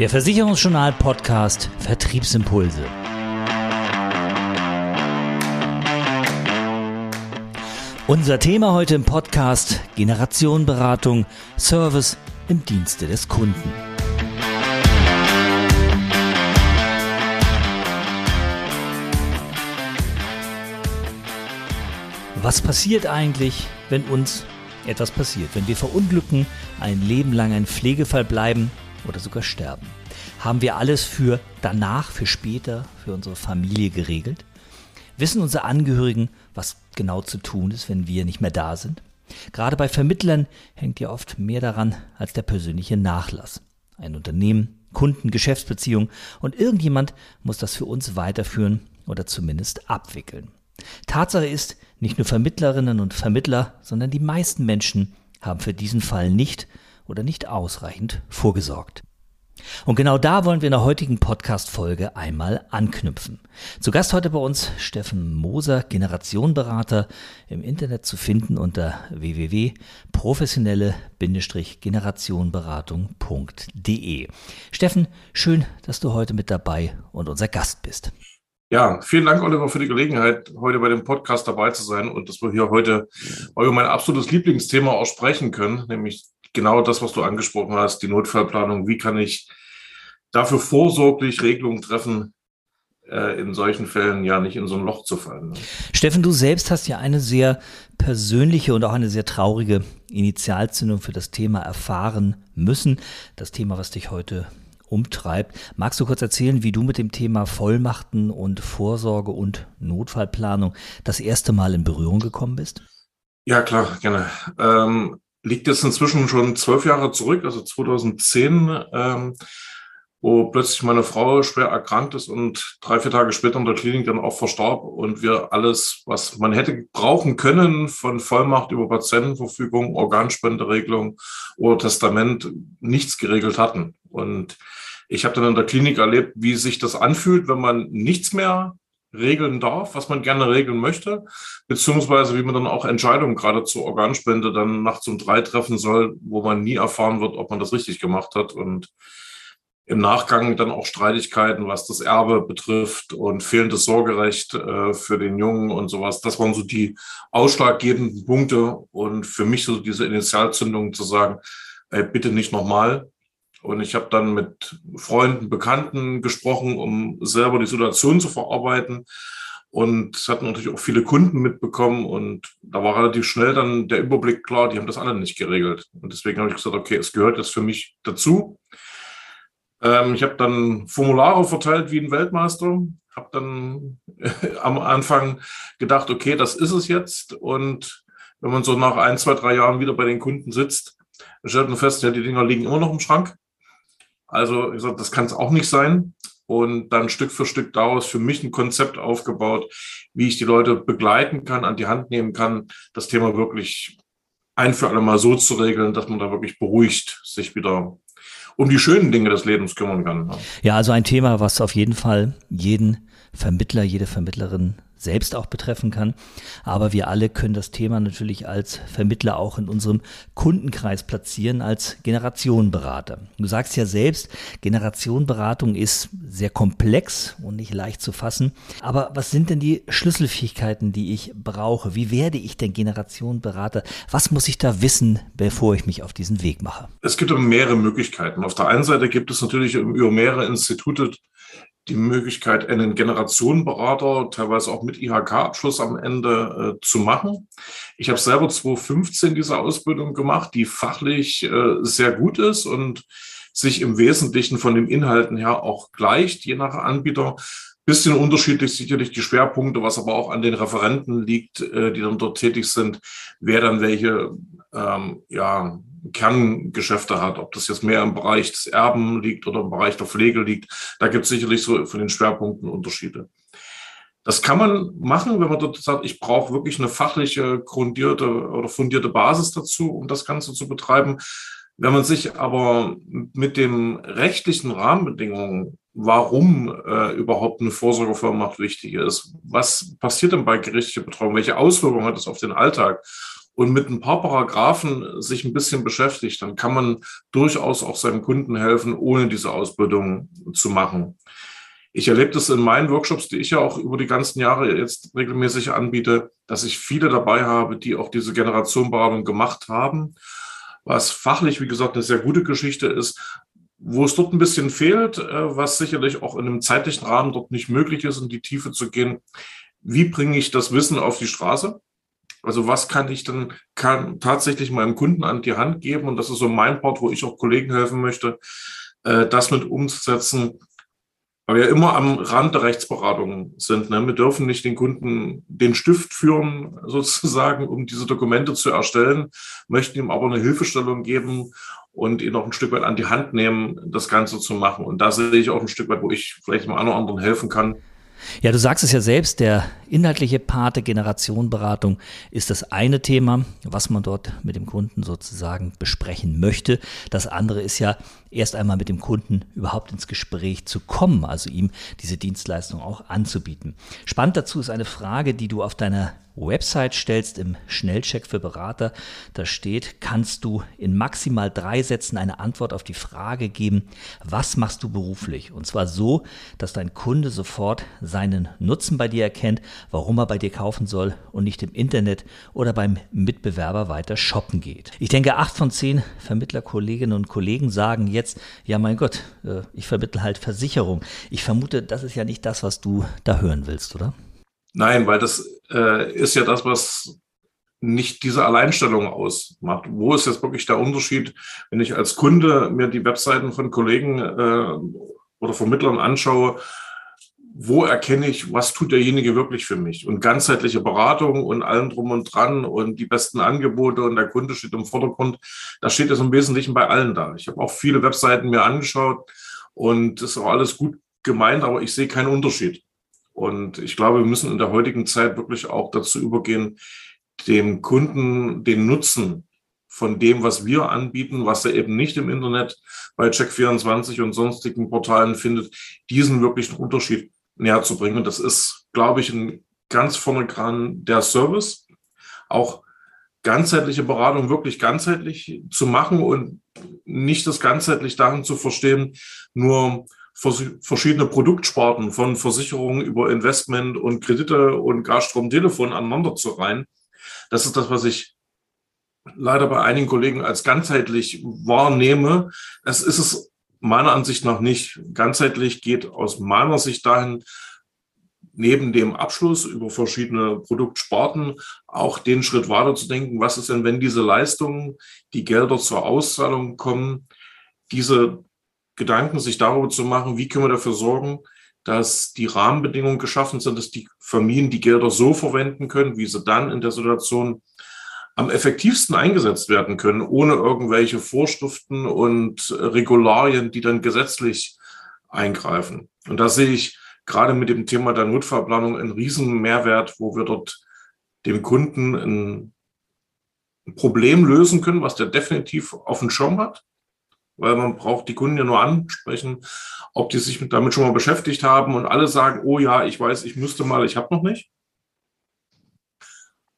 Der Versicherungsjournal Podcast Vertriebsimpulse. Unser Thema heute im Podcast Generationenberatung, Service im Dienste des Kunden. Was passiert eigentlich, wenn uns etwas passiert, wenn wir verunglücken, ein Leben lang ein Pflegefall bleiben oder sogar sterben? Haben wir alles für danach, für später, für unsere Familie geregelt? Wissen unsere Angehörigen, was genau zu tun ist, wenn wir nicht mehr da sind? Gerade bei Vermittlern hängt ja oft mehr daran als der persönliche Nachlass. Ein Unternehmen, Kunden, Geschäftsbeziehungen und irgendjemand muss das für uns weiterführen oder zumindest abwickeln. Tatsache ist, nicht nur Vermittlerinnen und Vermittler, sondern die meisten Menschen haben für diesen Fall nicht oder nicht ausreichend vorgesorgt. Und genau da wollen wir in der heutigen Podcast-Folge einmal anknüpfen. Zu Gast heute bei uns Steffen Moser, Generationenberater, im Internet zu finden unter www.professionelle-generationenberatung.de. Steffen, schön, dass du heute mit dabei und unser Gast bist. Ja, vielen Dank, Oliver, für die Gelegenheit, heute bei dem Podcast dabei zu sein und dass wir hier heute über mein absolutes Lieblingsthema auch sprechen können, nämlich genau das, was du angesprochen hast, die Notfallplanung. Wie kann ich dafür vorsorglich Regelungen treffen, äh, in solchen Fällen ja nicht in so ein Loch zu fallen. Ne? Steffen, du selbst hast ja eine sehr persönliche und auch eine sehr traurige Initialzündung für das Thema erfahren müssen. Das Thema, was dich heute umtreibt. Magst du kurz erzählen, wie du mit dem Thema Vollmachten und Vorsorge und Notfallplanung das erste Mal in Berührung gekommen bist? Ja, klar, gerne. Ähm, liegt jetzt inzwischen schon zwölf Jahre zurück, also 2010, ähm, wo plötzlich meine Frau schwer erkrankt ist und drei, vier Tage später in der Klinik dann auch verstarb und wir alles, was man hätte brauchen können, von Vollmacht über Patientenverfügung, Organspenderegelung oder Testament, nichts geregelt hatten. Und ich habe dann in der Klinik erlebt, wie sich das anfühlt, wenn man nichts mehr regeln darf, was man gerne regeln möchte, beziehungsweise wie man dann auch Entscheidungen gerade zur Organspende dann nachts um drei treffen soll, wo man nie erfahren wird, ob man das richtig gemacht hat und im Nachgang dann auch Streitigkeiten, was das Erbe betrifft und fehlendes Sorgerecht äh, für den Jungen und sowas. Das waren so die ausschlaggebenden Punkte und für mich so diese Initialzündung zu sagen, ey, bitte nicht nochmal, und ich habe dann mit Freunden, Bekannten gesprochen, um selber die Situation zu verarbeiten. Und es hatten natürlich auch viele Kunden mitbekommen. Und da war relativ schnell dann der Überblick klar, die haben das alle nicht geregelt. Und deswegen habe ich gesagt, okay, es gehört jetzt für mich dazu. Ähm, ich habe dann Formulare verteilt wie ein Weltmeister. Habe dann am Anfang gedacht, okay, das ist es jetzt. Und wenn man so nach ein, zwei, drei Jahren wieder bei den Kunden sitzt, stellt man fest, ja, die Dinger liegen immer noch im Schrank. Also gesagt, das kann es auch nicht sein. Und dann Stück für Stück daraus für mich ein Konzept aufgebaut, wie ich die Leute begleiten kann, an die Hand nehmen kann, das Thema wirklich ein für alle Mal so zu regeln, dass man da wirklich beruhigt sich wieder um die schönen Dinge des Lebens kümmern kann. Ja, also ein Thema, was auf jeden Fall jeden Vermittler, jede Vermittlerin selbst auch betreffen kann. Aber wir alle können das Thema natürlich als Vermittler auch in unserem Kundenkreis platzieren, als Generationenberater. Du sagst ja selbst, Generationenberatung ist sehr komplex und nicht leicht zu fassen. Aber was sind denn die Schlüsselfähigkeiten, die ich brauche? Wie werde ich denn Generationenberater? Was muss ich da wissen, bevor ich mich auf diesen Weg mache? Es gibt mehrere Möglichkeiten. Auf der einen Seite gibt es natürlich über mehrere Institute die Möglichkeit, einen Generationenberater, teilweise auch mit IHK-Abschluss am Ende äh, zu machen. Ich habe selber 2015 diese Ausbildung gemacht, die fachlich äh, sehr gut ist und sich im Wesentlichen von den Inhalten her auch gleicht, je nach Anbieter. Bisschen unterschiedlich sicherlich die Schwerpunkte, was aber auch an den Referenten liegt, äh, die dann dort tätig sind, wer dann welche ähm, ja, Kerngeschäfte hat, ob das jetzt mehr im Bereich des Erben liegt oder im Bereich der Pflege liegt. Da gibt es sicherlich so von den Schwerpunkten Unterschiede. Das kann man machen, wenn man dort sagt, ich brauche wirklich eine fachliche, grundierte oder fundierte Basis dazu, um das Ganze zu betreiben. Wenn man sich aber mit den rechtlichen Rahmenbedingungen, warum äh, überhaupt eine Vorsorgevollmacht wichtig ist, was passiert denn bei gerichtlicher Betreuung, welche Auswirkungen hat das auf den Alltag und mit ein paar Paragraphen sich ein bisschen beschäftigt, dann kann man durchaus auch seinem Kunden helfen, ohne diese Ausbildung zu machen. Ich erlebe das in meinen Workshops, die ich ja auch über die ganzen Jahre jetzt regelmäßig anbiete, dass ich viele dabei habe, die auch diese Generationenberatung gemacht haben, was fachlich, wie gesagt, eine sehr gute Geschichte ist, wo es dort ein bisschen fehlt, äh, was sicherlich auch in einem zeitlichen Rahmen dort nicht möglich ist, in die Tiefe zu gehen. Wie bringe ich das Wissen auf die Straße? Also was kann ich dann kann tatsächlich meinem Kunden an die Hand geben? Und das ist so mein Part, wo ich auch Kollegen helfen möchte, äh, das mit umzusetzen, weil wir immer am Rand der Rechtsberatung sind. Ne? Wir dürfen nicht den Kunden den Stift führen, sozusagen, um diese Dokumente zu erstellen, möchten ihm aber eine Hilfestellung geben und ihn auch ein Stück weit an die Hand nehmen, das Ganze zu machen. Und da sehe ich auch ein Stück weit, wo ich vielleicht einen oder anderen helfen kann, ja, du sagst es ja selbst, der inhaltliche Part der Generationenberatung ist das eine Thema, was man dort mit dem Kunden sozusagen besprechen möchte. Das andere ist ja erst einmal mit dem Kunden überhaupt ins Gespräch zu kommen, also ihm diese Dienstleistung auch anzubieten. Spannend dazu ist eine Frage, die du auf deiner Website stellst im Schnellcheck für Berater. Da steht, kannst du in maximal drei Sätzen eine Antwort auf die Frage geben, was machst du beruflich? Und zwar so, dass dein Kunde sofort seinen Nutzen bei dir erkennt, warum er bei dir kaufen soll und nicht im Internet oder beim Mitbewerber weiter shoppen geht. Ich denke, acht von zehn Vermittlerkolleginnen und Kollegen sagen jetzt, ja mein Gott, äh, ich vermittle halt Versicherung. Ich vermute, das ist ja nicht das, was du da hören willst, oder? Nein, weil das äh, ist ja das, was nicht diese Alleinstellung ausmacht. Wo ist jetzt wirklich der Unterschied, wenn ich als Kunde mir die Webseiten von Kollegen äh, oder Vermittlern anschaue, wo erkenne ich, was tut derjenige wirklich für mich? Und ganzheitliche Beratung und allem drum und dran und die besten Angebote und der Kunde steht im Vordergrund. Das steht jetzt im Wesentlichen bei allen da. Ich habe auch viele Webseiten mir angeschaut und das ist auch alles gut gemeint, aber ich sehe keinen Unterschied. Und ich glaube, wir müssen in der heutigen Zeit wirklich auch dazu übergehen, dem Kunden den Nutzen von dem, was wir anbieten, was er eben nicht im Internet bei Check24 und sonstigen Portalen findet, diesen wirklichen Unterschied näher zu bringen. Und das ist, glaube ich, ein ganz vorne dran der Service, auch ganzheitliche Beratung wirklich ganzheitlich zu machen und nicht das ganzheitlich darin zu verstehen, nur verschiedene Produktsparten von Versicherungen über Investment und Kredite und Gasstrom, Telefon aneinander zu reihen. Das ist das, was ich leider bei einigen Kollegen als ganzheitlich wahrnehme. Es ist es meiner Ansicht nach nicht. Ganzheitlich geht aus meiner Sicht dahin, neben dem Abschluss über verschiedene Produktsparten auch den Schritt weiter zu denken, was ist denn, wenn diese Leistungen, die Gelder zur Auszahlung kommen, diese Gedanken sich darüber zu machen, wie können wir dafür sorgen, dass die Rahmenbedingungen geschaffen sind, dass die Familien die Gelder so verwenden können, wie sie dann in der Situation am effektivsten eingesetzt werden können, ohne irgendwelche Vorschriften und Regularien, die dann gesetzlich eingreifen. Und da sehe ich gerade mit dem Thema der Notfallplanung einen riesen Mehrwert, wo wir dort dem Kunden ein Problem lösen können, was der definitiv auf dem Schirm hat weil man braucht die Kunden ja nur ansprechen, ob die sich damit schon mal beschäftigt haben und alle sagen, oh ja, ich weiß, ich müsste mal, ich habe noch nicht.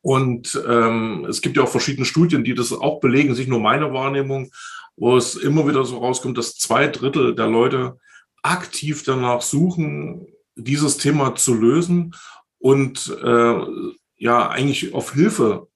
Und ähm, es gibt ja auch verschiedene Studien, die das auch belegen, sich nur meine Wahrnehmung, wo es immer wieder so rauskommt, dass zwei Drittel der Leute aktiv danach suchen, dieses Thema zu lösen und äh, ja eigentlich auf Hilfe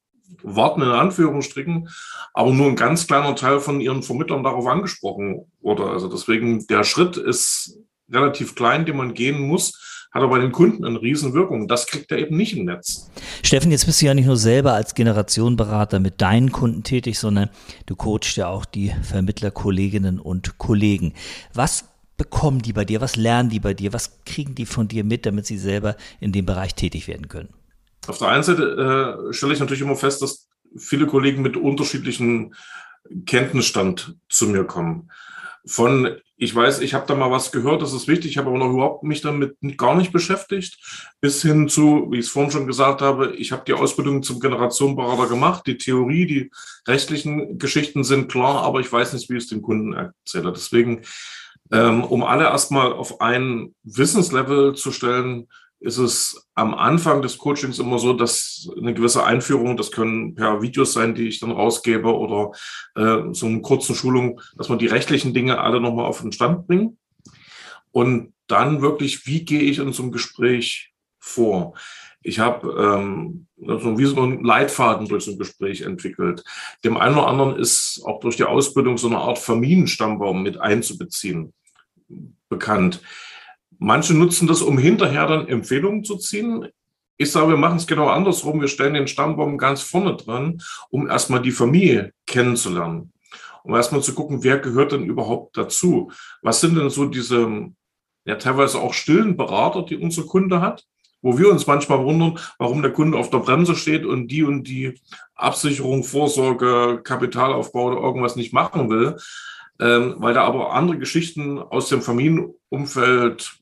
warten in Anführungsstrichen, aber nur ein ganz kleiner Teil von ihren Vermittlern darauf angesprochen wurde. Also deswegen, der Schritt ist relativ klein, den man gehen muss, hat aber bei den Kunden eine Riesenwirkung. Das kriegt er eben nicht im Netz. Steffen, jetzt bist du ja nicht nur selber als Generationenberater mit deinen Kunden tätig, sondern du coachst ja auch die Vermittlerkolleginnen und Kollegen. Was bekommen die bei dir? Was lernen die bei dir? Was kriegen die von dir mit, damit sie selber in dem Bereich tätig werden können? Auf der einen Seite äh, stelle ich natürlich immer fest, dass viele Kollegen mit unterschiedlichen Kenntnisstand zu mir kommen. Von, ich weiß, ich habe da mal was gehört, das ist wichtig, ich habe aber noch überhaupt mich damit gar nicht beschäftigt, bis hin zu, wie ich es vorhin schon gesagt habe, ich habe die Ausbildung zum Generationenberater gemacht, die Theorie, die rechtlichen Geschichten sind klar, aber ich weiß nicht, wie ich es dem Kunden erzähle. Deswegen, ähm, um alle erstmal auf ein Wissenslevel zu stellen, ist es am Anfang des Coachings immer so, dass eine gewisse Einführung, das können per Videos sein, die ich dann rausgebe oder äh, so eine kurzen Schulung, dass man die rechtlichen Dinge alle nochmal auf den Stand bringen. Und dann wirklich, wie gehe ich in so einem Gespräch vor? Ich habe ähm, also wie so einen Leitfaden durch so ein Gespräch entwickelt. Dem einen oder anderen ist auch durch die Ausbildung so eine Art Familienstammbaum mit einzubeziehen bekannt. Manche nutzen das, um hinterher dann Empfehlungen zu ziehen. Ich sage, wir machen es genau andersrum. Wir stellen den Stammbaum ganz vorne dran, um erstmal die Familie kennenzulernen. Um erstmal zu gucken, wer gehört denn überhaupt dazu? Was sind denn so diese, ja, teilweise auch stillen Berater, die unser Kunde hat? Wo wir uns manchmal wundern, warum der Kunde auf der Bremse steht und die und die Absicherung, Vorsorge, Kapitalaufbau oder irgendwas nicht machen will, ähm, weil da aber andere Geschichten aus dem Familienumfeld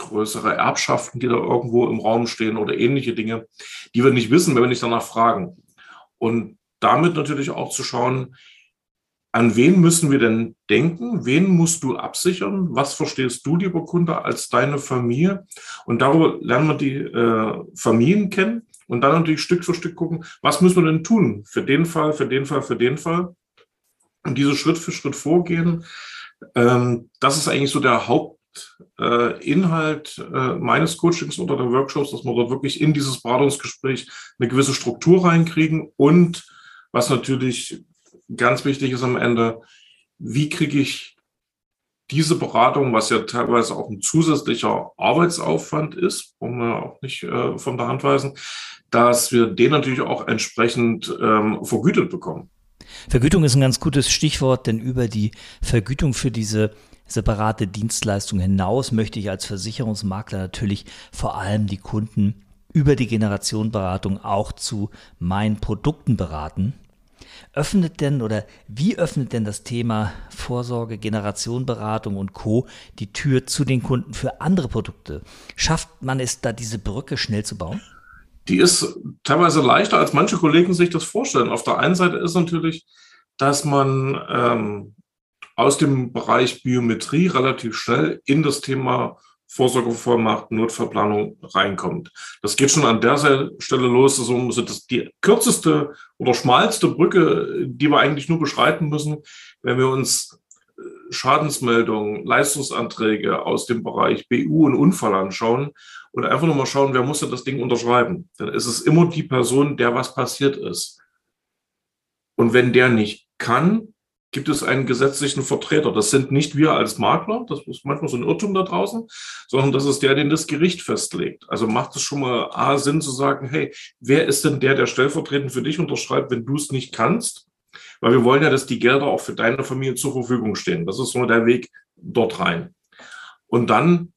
größere Erbschaften, die da irgendwo im Raum stehen oder ähnliche Dinge, die wir nicht wissen, wenn wir nicht danach fragen. Und damit natürlich auch zu schauen, an wen müssen wir denn denken? Wen musst du absichern? Was verstehst du, lieber Kunde, als deine Familie? Und darüber lernen wir die äh, Familien kennen und dann natürlich Stück für Stück gucken, was müssen wir denn tun für den Fall, für den Fall, für den Fall? Und diese Schritt für Schritt vorgehen, ähm, das ist eigentlich so der Haupt Inhalt äh, meines Coachings oder der Workshops, dass wir dort wirklich in dieses Beratungsgespräch eine gewisse Struktur reinkriegen und was natürlich ganz wichtig ist am Ende, wie kriege ich diese Beratung, was ja teilweise auch ein zusätzlicher Arbeitsaufwand ist, wir auch nicht äh, von der Hand weisen, dass wir den natürlich auch entsprechend ähm, vergütet bekommen. Vergütung ist ein ganz gutes Stichwort, denn über die Vergütung für diese separate Dienstleistung hinaus möchte ich als Versicherungsmakler natürlich vor allem die Kunden über die Generationenberatung auch zu meinen Produkten beraten. Öffnet denn oder wie öffnet denn das Thema Vorsorge, Generationenberatung und Co. die Tür zu den Kunden für andere Produkte? Schafft man es da, diese Brücke schnell zu bauen? Die ist teilweise leichter, als manche Kollegen sich das vorstellen. Auf der einen Seite ist natürlich, dass man ähm, aus dem Bereich Biometrie relativ schnell in das Thema Vorsorgevollmacht, Notfallplanung reinkommt. Das geht schon an der Stelle los. Das die kürzeste oder schmalste Brücke, die wir eigentlich nur beschreiten müssen, wenn wir uns äh, Schadensmeldungen, Leistungsanträge aus dem Bereich BU und Unfall anschauen und einfach nur mal schauen, wer muss denn das Ding unterschreiben. Dann ist es immer die Person, der was passiert ist. Und wenn der nicht kann, gibt es einen gesetzlichen Vertreter. Das sind nicht wir als Makler, das ist manchmal so ein Irrtum da draußen, sondern das ist der, den das Gericht festlegt. Also macht es schon mal A Sinn zu sagen, hey, wer ist denn der, der stellvertretend für dich unterschreibt, wenn du es nicht kannst? Weil wir wollen ja, dass die Gelder auch für deine Familie zur Verfügung stehen. Das ist nur der Weg dort rein. Und dann,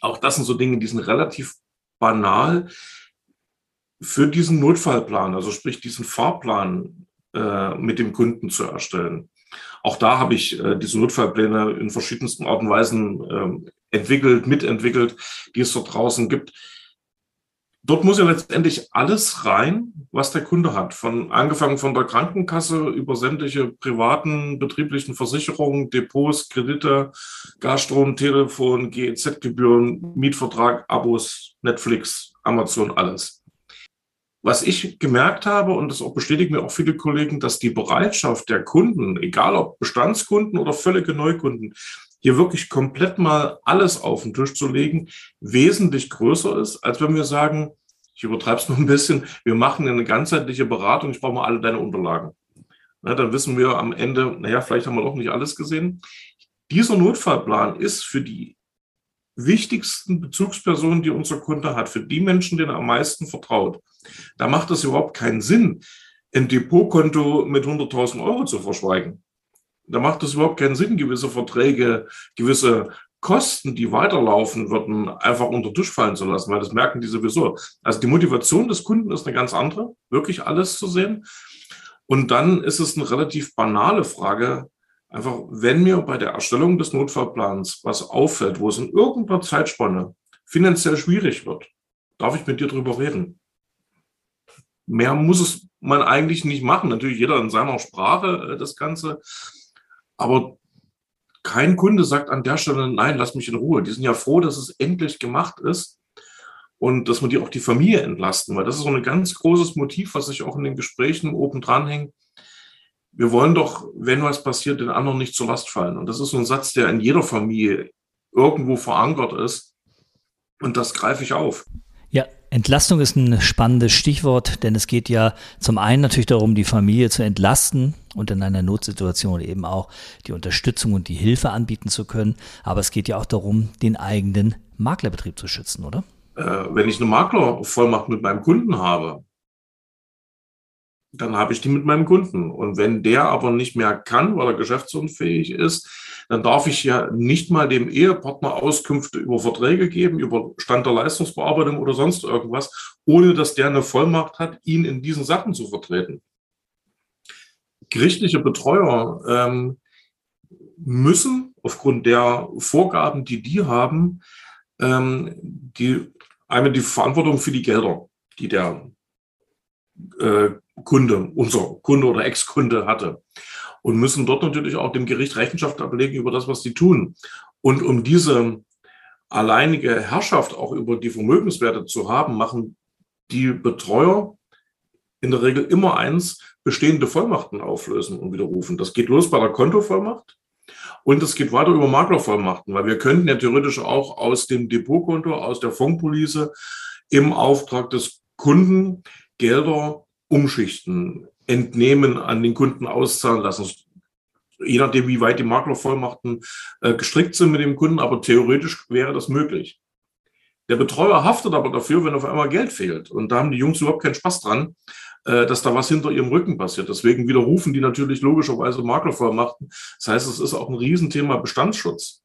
auch das sind so Dinge, die sind relativ banal für diesen Notfallplan, also sprich diesen Fahrplan äh, mit dem Kunden zu erstellen. Auch da habe ich äh, diese Notfallpläne in verschiedensten Art und Weisen äh, entwickelt, mitentwickelt, die es dort draußen gibt. Dort muss ja letztendlich alles rein, was der Kunde hat. Von angefangen von der Krankenkasse über sämtliche privaten betrieblichen Versicherungen, Depots, Kredite, Gasstrom, Telefon, GEZ-Gebühren, Mietvertrag, Abos, Netflix, Amazon, alles. Was ich gemerkt habe, und das bestätigen mir auch viele Kollegen, dass die Bereitschaft der Kunden, egal ob Bestandskunden oder völlige Neukunden, hier wirklich komplett mal alles auf den Tisch zu legen, wesentlich größer ist, als wenn wir sagen, ich übertreibe es noch ein bisschen, wir machen eine ganzheitliche Beratung, ich brauche mal alle deine Unterlagen. Na, dann wissen wir am Ende, naja, vielleicht haben wir doch nicht alles gesehen. Dieser Notfallplan ist für die wichtigsten Bezugspersonen, die unser Kunde hat, für die Menschen, denen er am meisten vertraut. Da macht es überhaupt keinen Sinn, ein Depotkonto mit 100.000 Euro zu verschweigen. Da macht es überhaupt keinen Sinn, gewisse Verträge, gewisse Kosten, die weiterlaufen würden, einfach unter Tisch fallen zu lassen, weil das merken die sowieso. Also die Motivation des Kunden ist eine ganz andere, wirklich alles zu sehen. Und dann ist es eine relativ banale Frage, einfach, wenn mir bei der Erstellung des Notfallplans was auffällt, wo es in irgendeiner Zeitspanne finanziell schwierig wird, darf ich mit dir drüber reden. Mehr muss es man eigentlich nicht machen. Natürlich jeder in seiner Sprache äh, das Ganze. Aber kein Kunde sagt an der Stelle, nein, lass mich in Ruhe. Die sind ja froh, dass es endlich gemacht ist. und dass wir die auch die Familie entlasten, weil das ist so ein ganz großes Motiv, was sich auch in den Gesprächen oben dran hängt. Wir wollen doch, wenn was passiert, den anderen nicht zur Last fallen. Und das ist so ein Satz, der in jeder Familie irgendwo verankert ist. Und das greife ich auf. Entlastung ist ein spannendes Stichwort, denn es geht ja zum einen natürlich darum, die Familie zu entlasten und in einer Notsituation eben auch die Unterstützung und die Hilfe anbieten zu können. Aber es geht ja auch darum, den eigenen Maklerbetrieb zu schützen, oder? Äh, wenn ich eine Maklervollmacht mit meinem Kunden habe, dann habe ich die mit meinem Kunden. Und wenn der aber nicht mehr kann, weil er geschäftsunfähig ist, dann darf ich ja nicht mal dem Ehepartner Auskünfte über Verträge geben, über Stand der Leistungsbearbeitung oder sonst irgendwas, ohne dass der eine Vollmacht hat, ihn in diesen Sachen zu vertreten. Gerichtliche Betreuer ähm, müssen aufgrund der Vorgaben, die die haben, ähm, die, einmal die Verantwortung für die Gelder, die der äh, Kunde, unser Kunde oder Ex-Kunde hatte. Und müssen dort natürlich auch dem Gericht Rechenschaft ablegen über das, was sie tun. Und um diese alleinige Herrschaft auch über die Vermögenswerte zu haben, machen die Betreuer in der Regel immer eins, bestehende Vollmachten auflösen und widerrufen. Das geht los bei der Kontovollmacht und es geht weiter über Maklervollmachten, weil wir könnten ja theoretisch auch aus dem Depotkonto, aus der Fondspolice im Auftrag des Kunden Gelder umschichten, entnehmen, an den Kunden auszahlen lassen. Je nachdem, wie weit die Maklervollmachten äh, gestrickt sind mit dem Kunden, aber theoretisch wäre das möglich. Der Betreuer haftet aber dafür, wenn auf einmal Geld fehlt. Und da haben die Jungs überhaupt keinen Spaß dran, äh, dass da was hinter ihrem Rücken passiert. Deswegen widerrufen die natürlich logischerweise Maklervollmachten. Das heißt, es ist auch ein Riesenthema Bestandsschutz.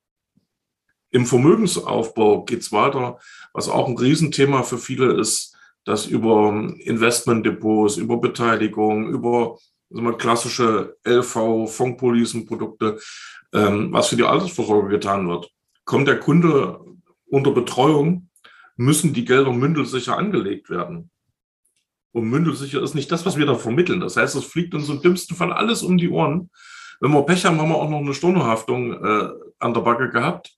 Im Vermögensaufbau geht es weiter, was auch ein Riesenthema für viele ist, dass über Investmentdepots, über Beteiligung, über wir, klassische LV, Fondspolicenprodukte, ähm, was für die Altersvorsorge getan wird. Kommt der Kunde unter Betreuung, müssen die Gelder mündelsicher angelegt werden. Und mündelsicher ist nicht das, was wir da vermitteln. Das heißt, es fliegt uns im dümmsten Fall alles um die Ohren. Wenn wir Pech haben, haben wir auch noch eine Stornohaftung äh, an der Backe gehabt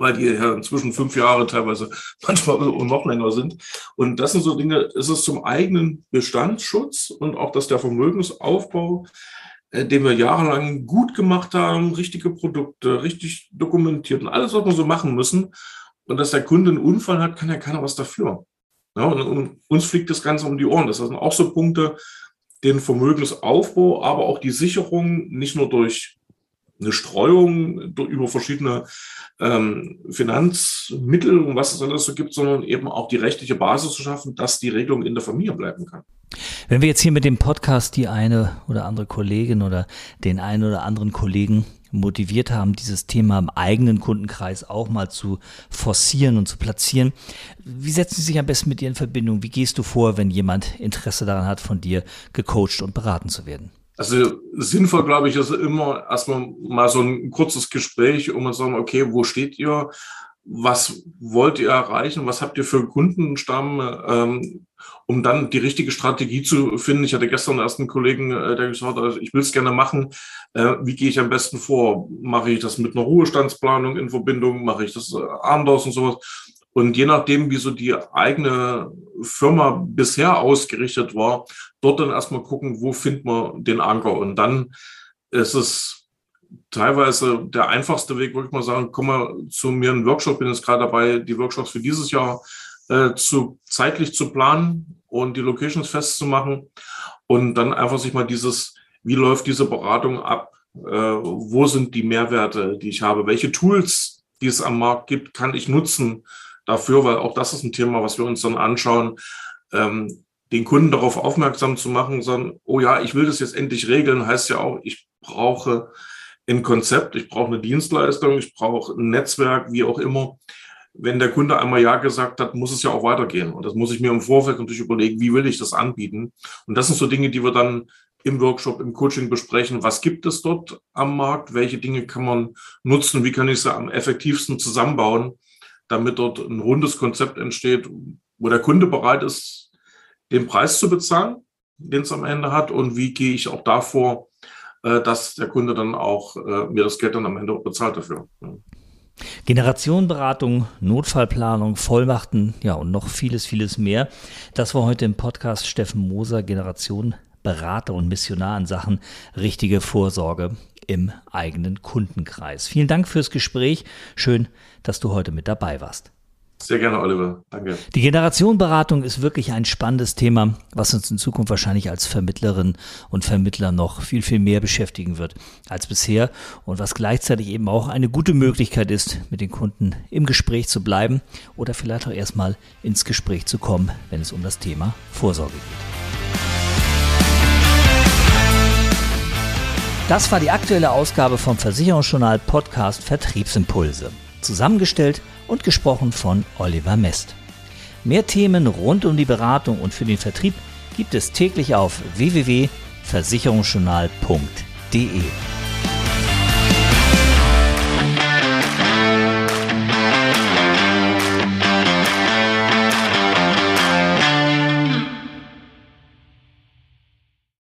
weil die ja inzwischen fünf Jahre teilweise manchmal und noch länger sind. Und das sind so Dinge, es ist zum eigenen Bestandsschutz und auch, dass der Vermögensaufbau, äh, den wir jahrelang gut gemacht haben, richtige Produkte, richtig dokumentiert und alles, was wir so machen müssen. Und dass der Kunde einen Unfall hat, kann ja keiner was dafür. Ja, und, und uns fliegt das Ganze um die Ohren. Das sind auch so Punkte, den Vermögensaufbau, aber auch die Sicherung nicht nur durch eine Streuung über verschiedene ähm, Finanzmittel und was es alles so gibt, sondern eben auch die rechtliche Basis zu schaffen, dass die Regelung in der Familie bleiben kann. Wenn wir jetzt hier mit dem Podcast die eine oder andere Kollegin oder den einen oder anderen Kollegen motiviert haben, dieses Thema im eigenen Kundenkreis auch mal zu forcieren und zu platzieren. Wie setzen Sie sich am besten mit dir in Verbindung? Wie gehst du vor, wenn jemand Interesse daran hat, von dir gecoacht und beraten zu werden? Also sinnvoll, glaube ich, ist immer erstmal mal so ein kurzes Gespräch, um zu sagen, okay, wo steht ihr? Was wollt ihr erreichen? Was habt ihr für Kundenstamm? Ähm, um dann die richtige Strategie zu finden. Ich hatte gestern erst einen Kollegen, äh, der gesagt hat, ich will es gerne machen. Äh, wie gehe ich am besten vor? Mache ich das mit einer Ruhestandsplanung in Verbindung? Mache ich das äh, anders und sowas? Und je nachdem, wie so die eigene Firma bisher ausgerichtet war, dort dann erstmal gucken, wo findet man den Anker. Und dann ist es teilweise der einfachste Weg, würde ich mal sagen, komm mal zu mir in einen Workshop, bin jetzt gerade dabei, die Workshops für dieses Jahr äh, zu, zeitlich zu planen und die Locations festzumachen und dann einfach sich mal dieses, wie läuft diese Beratung ab, äh, wo sind die Mehrwerte, die ich habe, welche Tools, die es am Markt gibt, kann ich nutzen, dafür, weil auch das ist ein Thema, was wir uns dann anschauen, ähm, den Kunden darauf aufmerksam zu machen, sondern, oh ja, ich will das jetzt endlich regeln, heißt ja auch, ich brauche ein Konzept, ich brauche eine Dienstleistung, ich brauche ein Netzwerk, wie auch immer. Wenn der Kunde einmal Ja gesagt hat, muss es ja auch weitergehen. Und das muss ich mir im Vorfeld natürlich überlegen, wie will ich das anbieten. Und das sind so Dinge, die wir dann im Workshop, im Coaching besprechen. Was gibt es dort am Markt? Welche Dinge kann man nutzen? Wie kann ich sie am effektivsten zusammenbauen? damit dort ein rundes Konzept entsteht, wo der Kunde bereit ist, den Preis zu bezahlen, den es am Ende hat und wie gehe ich auch davor, äh, dass der Kunde dann auch äh, mir das Geld dann am Ende bezahlt dafür. Generationenberatung, Notfallplanung, Vollmachten, ja und noch vieles, vieles mehr. Das war heute im Podcast Steffen Moser, Generationenberater und Missionar in Sachen richtige Vorsorge im eigenen Kundenkreis. Vielen Dank fürs Gespräch. Schön, dass du heute mit dabei warst. Sehr gerne, Oliver. Danke. Die Generationenberatung ist wirklich ein spannendes Thema, was uns in Zukunft wahrscheinlich als Vermittlerin und Vermittler noch viel, viel mehr beschäftigen wird als bisher und was gleichzeitig eben auch eine gute Möglichkeit ist, mit den Kunden im Gespräch zu bleiben oder vielleicht auch erstmal ins Gespräch zu kommen, wenn es um das Thema Vorsorge geht. Das war die aktuelle Ausgabe vom Versicherungsjournal Podcast Vertriebsimpulse. Zusammengestellt und gesprochen von Oliver Mest. Mehr Themen rund um die Beratung und für den Vertrieb gibt es täglich auf www.versicherungsjournal.de.